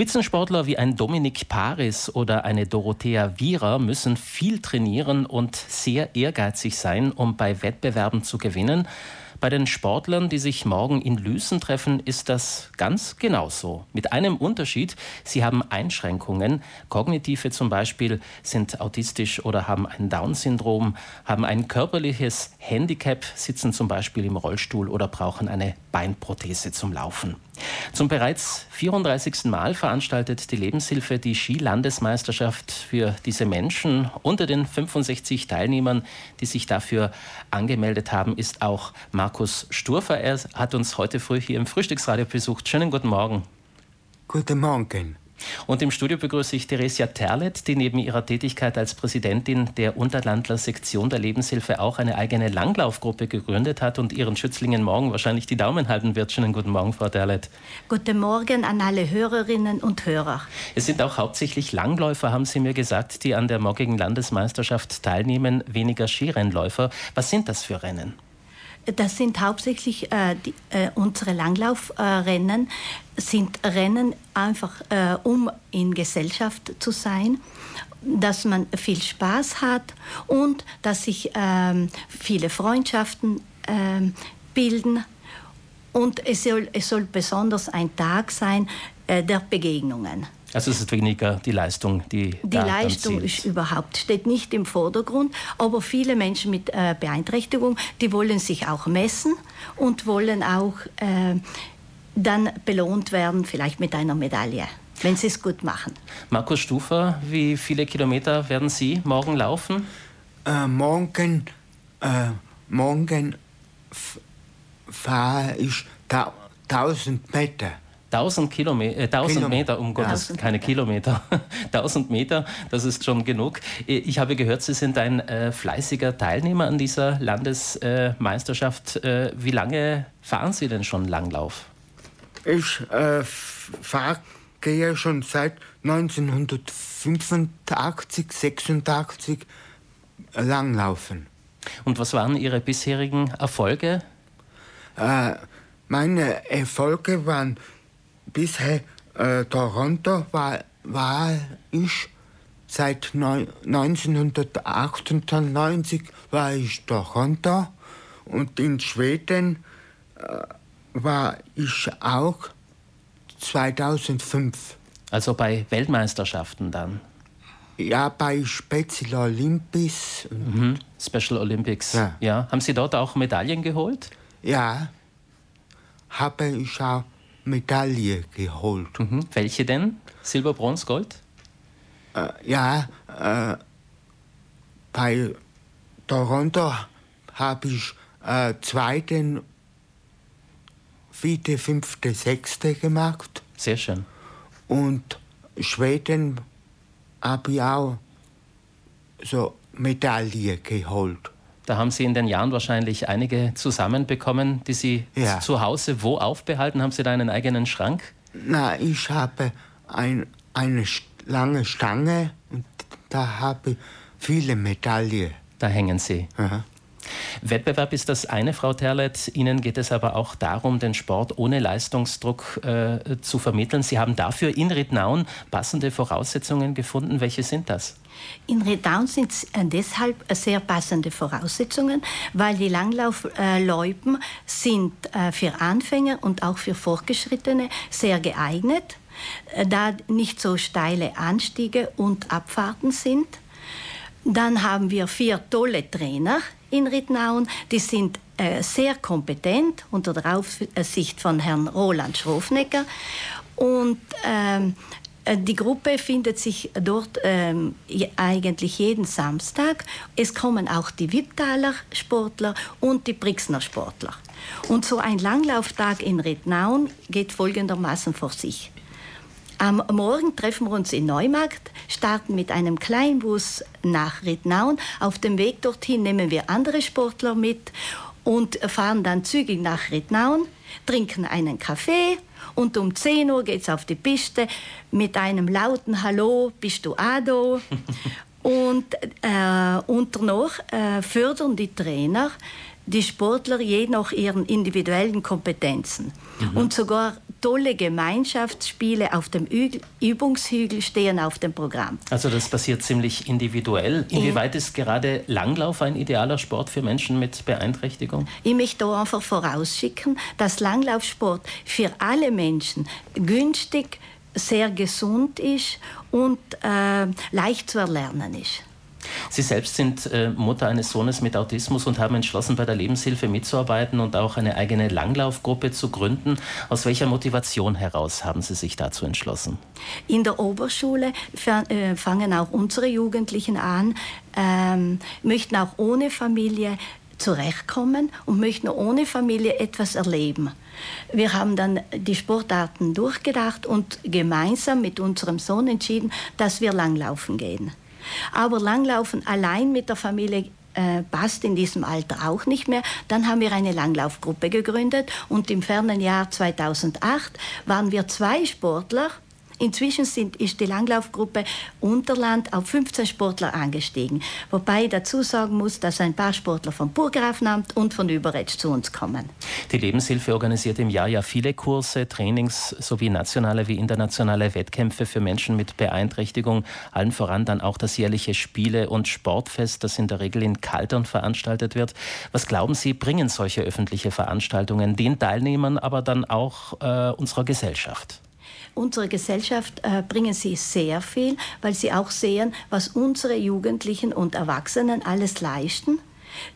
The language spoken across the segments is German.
Spitzensportler wie ein Dominik Paris oder eine Dorothea Wierer müssen viel trainieren und sehr ehrgeizig sein, um bei Wettbewerben zu gewinnen. Bei den Sportlern, die sich morgen in Lüßen treffen, ist das ganz genauso. Mit einem Unterschied, sie haben Einschränkungen. Kognitive zum Beispiel sind autistisch oder haben ein Down-Syndrom, haben ein körperliches Handicap, sitzen zum Beispiel im Rollstuhl oder brauchen eine Beinprothese zum Laufen. Zum bereits 34. Mal veranstaltet die Lebenshilfe die Skilandesmeisterschaft für diese Menschen. Unter den 65 Teilnehmern, die sich dafür angemeldet haben, ist auch Markus Sturfer. Er hat uns heute früh hier im Frühstücksradio besucht. Schönen guten Morgen. Guten Morgen. Und im Studio begrüße ich Theresia Terlet, die neben ihrer Tätigkeit als Präsidentin der Unterlandler Sektion der Lebenshilfe auch eine eigene Langlaufgruppe gegründet hat und ihren Schützlingen morgen wahrscheinlich die Daumen halten wird. Schönen guten Morgen, Frau Terlet. Guten Morgen an alle Hörerinnen und Hörer. Es sind auch hauptsächlich Langläufer, haben Sie mir gesagt, die an der morgigen Landesmeisterschaft teilnehmen, weniger Skirennläufer. Was sind das für Rennen? Das sind hauptsächlich äh, die, äh, unsere Langlaufrennen, sind Rennen einfach, äh, um in Gesellschaft zu sein, dass man viel Spaß hat und dass sich ähm, viele Freundschaften ähm, bilden. Und es soll, es soll besonders ein Tag sein äh, der Begegnungen. Also es ist weniger die Leistung, die Die Leistung ist überhaupt, steht nicht im Vordergrund, aber viele Menschen mit äh, Beeinträchtigung, die wollen sich auch messen und wollen auch äh, dann belohnt werden, vielleicht mit einer Medaille, wenn sie es gut machen. Markus Stufer, wie viele Kilometer werden Sie morgen laufen? Äh, morgen äh, morgen fahre ich 1000 Meter. 1000, Kilome äh, 1000 Kilom Meter, um Gottes, keine Kilometer, 1000 Meter, das ist schon genug. Ich habe gehört, Sie sind ein äh, fleißiger Teilnehmer an dieser Landesmeisterschaft. Äh, wie lange fahren Sie denn schon Langlauf? Ich äh, fahre gehe schon seit 1985, 86 Langlaufen. Und was waren Ihre bisherigen Erfolge? Äh, meine Erfolge waren bisher äh, Toronto war, war ich seit 1998 war ich Toronto und in Schweden äh, war ich auch 2005. Also bei Weltmeisterschaften dann? Ja, bei Special Olympics. Mhm. Special Olympics. Ja. ja. Haben Sie dort auch Medaillen geholt? Ja, habe ich auch Medaille geholt. Mhm. Welche denn? Silber, Bronze, Gold? Äh, ja, äh, bei Toronto habe ich äh, zweiten, vierte, fünfte, sechste gemacht. Sehr schön. Und Schweden habe ich auch so Medaille geholt. Da haben Sie in den Jahren wahrscheinlich einige zusammenbekommen, die Sie ja. zu Hause wo aufbehalten? Haben Sie da einen eigenen Schrank? Na, ich habe ein, eine lange Stange und da habe ich viele Medaillen. Da hängen sie. Aha. Wettbewerb ist das eine, Frau Terlet. Ihnen geht es aber auch darum, den Sport ohne Leistungsdruck äh, zu vermitteln. Sie haben dafür in Rittnauen passende Voraussetzungen gefunden. Welche sind das? In Rittnauen sind es äh, deshalb sehr passende Voraussetzungen, weil die Langlaufloipen sind äh, für Anfänger und auch für Fortgeschrittene sehr geeignet, äh, da nicht so steile Anstiege und Abfahrten sind. Dann haben wir vier tolle Trainer in Rittnauen. Die sind äh, sehr kompetent unter der Aufsicht von Herrn Roland Schrofnecker. Und ähm, äh, die Gruppe findet sich dort ähm, eigentlich jeden Samstag. Es kommen auch die Wipptaler Sportler und die Brixner Sportler. Und so ein Langlauftag in Rittnauen geht folgendermaßen vor sich. Am Morgen treffen wir uns in Neumarkt, starten mit einem Kleinbus nach Rittnauen. Auf dem Weg dorthin nehmen wir andere Sportler mit und fahren dann zügig nach Rittnauen, trinken einen Kaffee und um 10 Uhr geht es auf die Piste mit einem lauten Hallo, bist du Ado? und äh, unter noch äh, fördern die Trainer die Sportler je nach ihren individuellen Kompetenzen. Mhm. Und sogar tolle Gemeinschaftsspiele auf dem Übungshügel stehen auf dem Programm. Also das passiert ziemlich individuell. Inwieweit ist gerade Langlauf ein idealer Sport für Menschen mit Beeinträchtigung? Ich möchte da einfach vorausschicken, dass Langlaufsport für alle Menschen günstig, sehr gesund ist und äh, leicht zu erlernen ist. Sie selbst sind äh, Mutter eines Sohnes mit Autismus und haben entschlossen, bei der Lebenshilfe mitzuarbeiten und auch eine eigene Langlaufgruppe zu gründen. Aus welcher Motivation heraus haben Sie sich dazu entschlossen? In der Oberschule äh, fangen auch unsere Jugendlichen an, ähm, möchten auch ohne Familie zurechtkommen und möchten ohne Familie etwas erleben. Wir haben dann die Sportarten durchgedacht und gemeinsam mit unserem Sohn entschieden, dass wir langlaufen gehen. Aber Langlaufen allein mit der Familie äh, passt in diesem Alter auch nicht mehr. Dann haben wir eine Langlaufgruppe gegründet und im fernen Jahr 2008 waren wir zwei Sportler, Inzwischen sind, ist die Langlaufgruppe Unterland auf 15 Sportler angestiegen. Wobei ich dazu sagen muss, dass ein paar Sportler vom Burggrafenamt und von Überetsch zu uns kommen. Die Lebenshilfe organisiert im Jahr ja viele Kurse, Trainings sowie nationale wie internationale Wettkämpfe für Menschen mit Beeinträchtigung. Allen voran dann auch das jährliche Spiele- und Sportfest, das in der Regel in Kaltern veranstaltet wird. Was glauben Sie, bringen solche öffentliche Veranstaltungen den Teilnehmern, aber dann auch äh, unserer Gesellschaft? Unserer Gesellschaft äh, bringen sie sehr viel, weil sie auch sehen, was unsere Jugendlichen und Erwachsenen alles leisten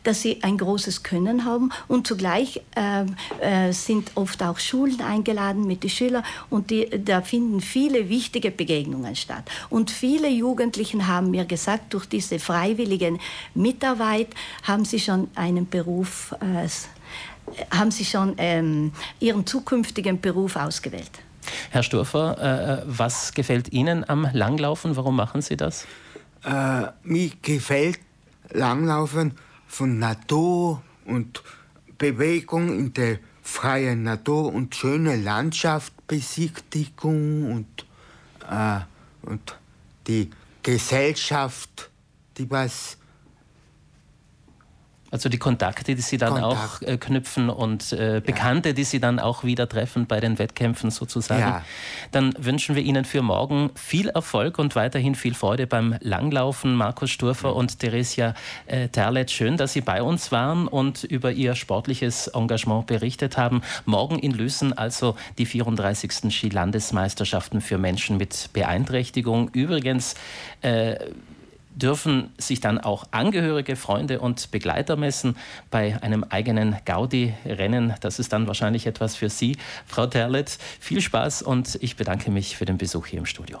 dass sie ein großes Können haben und zugleich äh, äh, sind oft auch Schulen eingeladen mit den Schülern und die, da finden viele wichtige Begegnungen statt. Und viele Jugendlichen haben mir gesagt, durch diese freiwillige Mitarbeit haben sie schon einen Beruf, äh, haben sie schon ähm, ihren zukünftigen Beruf ausgewählt. Herr Sturfer, äh, was gefällt Ihnen am Langlaufen? Warum machen Sie das? Äh, mir gefällt Langlaufen von Natur und Bewegung in der freien Natur und schöne Landschaftsbesichtigung und, äh, und die Gesellschaft, die was also die Kontakte, die Sie dann Kontakt. auch äh, knüpfen und äh, Bekannte, ja. die Sie dann auch wieder treffen bei den Wettkämpfen sozusagen. Ja. Dann wünschen wir Ihnen für morgen viel Erfolg und weiterhin viel Freude beim Langlaufen. Markus Sturfer mhm. und Theresia äh, Terlet, schön, dass Sie bei uns waren und über Ihr sportliches Engagement berichtet haben. Morgen in Lüssen also die 34. Skilandesmeisterschaften für Menschen mit Beeinträchtigung. Übrigens, äh, dürfen sich dann auch Angehörige, Freunde und Begleiter messen bei einem eigenen Gaudi-Rennen. Das ist dann wahrscheinlich etwas für Sie, Frau Terlet. Viel Spaß und ich bedanke mich für den Besuch hier im Studio.